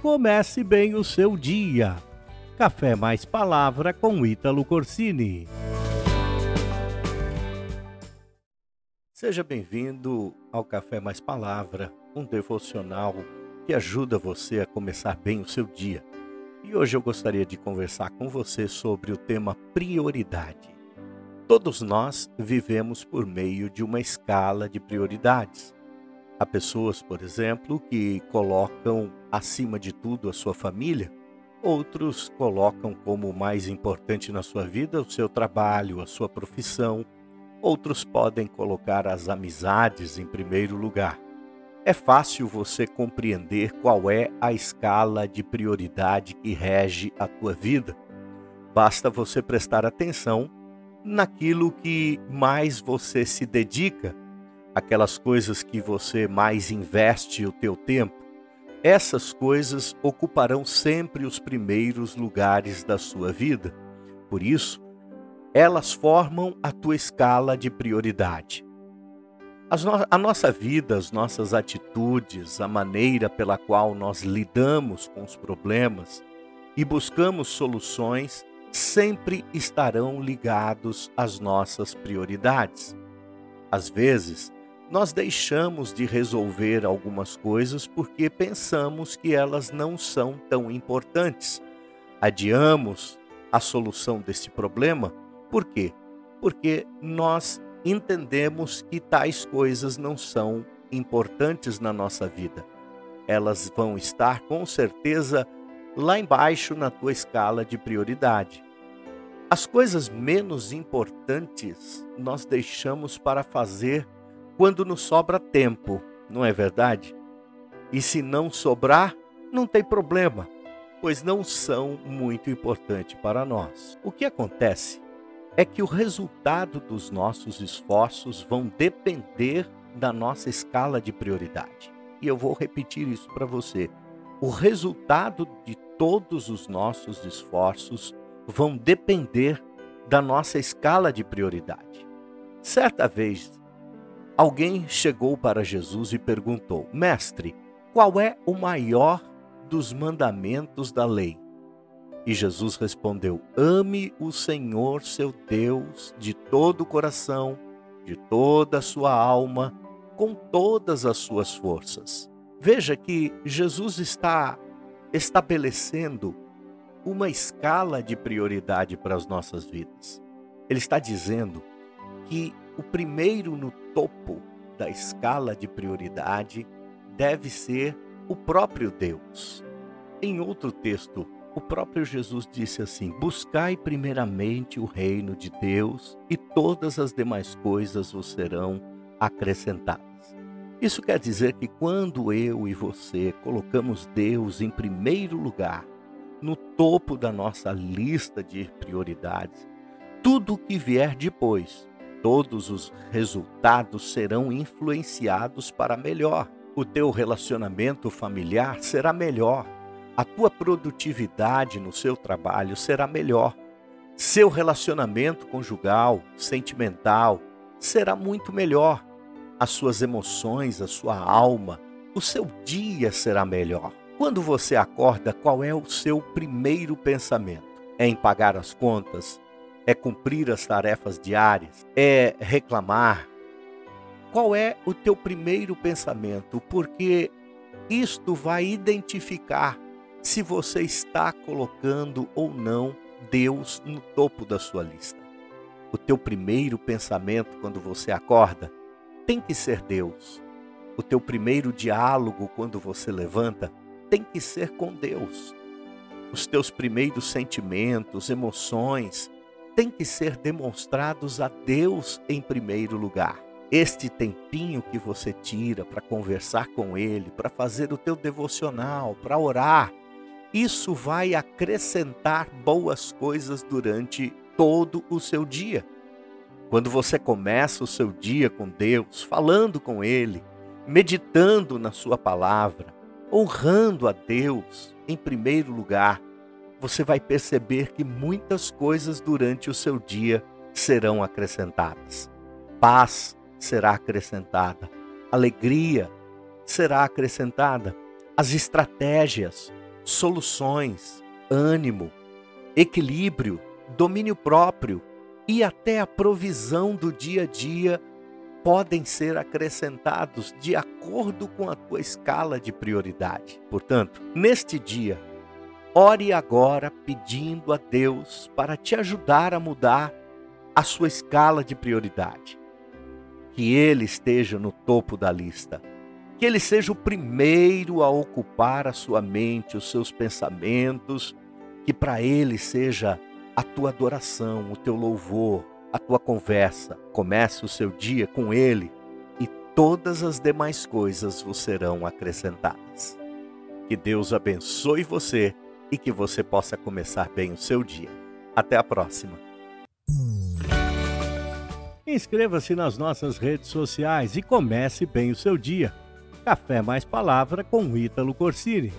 Comece bem o seu dia. Café mais palavra com Ítalo Corsini. Seja bem-vindo ao Café mais palavra, um devocional que ajuda você a começar bem o seu dia. E hoje eu gostaria de conversar com você sobre o tema prioridade. Todos nós vivemos por meio de uma escala de prioridades. Há pessoas, por exemplo, que colocam acima de tudo a sua família, outros colocam como mais importante na sua vida o seu trabalho, a sua profissão, outros podem colocar as amizades em primeiro lugar. É fácil você compreender qual é a escala de prioridade que rege a tua vida. Basta você prestar atenção naquilo que mais você se dedica, aquelas coisas que você mais investe o teu tempo, essas coisas ocuparão sempre os primeiros lugares da sua vida. Por isso, elas formam a tua escala de prioridade. No a nossa vida, as nossas atitudes, a maneira pela qual nós lidamos com os problemas e buscamos soluções sempre estarão ligados às nossas prioridades. Às vezes, nós deixamos de resolver algumas coisas porque pensamos que elas não são tão importantes. Adiamos a solução desse problema, por quê? Porque nós entendemos que tais coisas não são importantes na nossa vida. Elas vão estar com certeza lá embaixo na tua escala de prioridade. As coisas menos importantes nós deixamos para fazer quando nos sobra tempo, não é verdade? E se não sobrar, não tem problema, pois não são muito importantes para nós. O que acontece é que o resultado dos nossos esforços vão depender da nossa escala de prioridade. E eu vou repetir isso para você. O resultado de todos os nossos esforços vão depender da nossa escala de prioridade. Certa vez, alguém chegou para Jesus e perguntou: Mestre, qual é o maior dos mandamentos da lei? E Jesus respondeu: Ame o Senhor seu Deus de todo o coração, de toda a sua alma, com todas as suas forças. Veja que Jesus está estabelecendo uma escala de prioridade para as nossas vidas. Ele está dizendo que o primeiro no topo da escala de prioridade deve ser o próprio Deus. Em outro texto, o próprio Jesus disse assim: Buscai primeiramente o reino de Deus e todas as demais coisas vos serão acrescentadas. Isso quer dizer que quando eu e você colocamos Deus em primeiro lugar, no topo da nossa lista de prioridades. Tudo o que vier depois, todos os resultados serão influenciados para melhor. O teu relacionamento familiar será melhor. A tua produtividade no seu trabalho será melhor. Seu relacionamento conjugal, sentimental, será muito melhor. As suas emoções, a sua alma, o seu dia será melhor. Quando você acorda, qual é o seu primeiro pensamento? É em pagar as contas? É cumprir as tarefas diárias? É reclamar? Qual é o teu primeiro pensamento? Porque isto vai identificar se você está colocando ou não Deus no topo da sua lista. O teu primeiro pensamento quando você acorda tem que ser Deus. O teu primeiro diálogo quando você levanta tem que ser com Deus. Os teus primeiros sentimentos, emoções, têm que ser demonstrados a Deus em primeiro lugar. Este tempinho que você tira para conversar com Ele, para fazer o teu devocional, para orar, isso vai acrescentar boas coisas durante todo o seu dia. Quando você começa o seu dia com Deus, falando com Ele, meditando na Sua palavra, honrando a Deus em primeiro lugar, você vai perceber que muitas coisas durante o seu dia serão acrescentadas. Paz será acrescentada, alegria será acrescentada, as estratégias, soluções, ânimo, equilíbrio, domínio próprio e até a provisão do dia a dia podem ser acrescentados de acordo com a tua escala de prioridade. Portanto, neste dia, ore agora pedindo a Deus para te ajudar a mudar a sua escala de prioridade. Que Ele esteja no topo da lista. Que Ele seja o primeiro a ocupar a sua mente, os seus pensamentos. Que para Ele seja a tua adoração, o teu louvor, a tua conversa. Comece o seu dia com Ele e todas as demais coisas vos serão acrescentadas. Que Deus abençoe você e que você possa começar bem o seu dia. Até a próxima. Inscreva-se nas nossas redes sociais e comece bem o seu dia. Café mais palavra com Ítalo Corsini.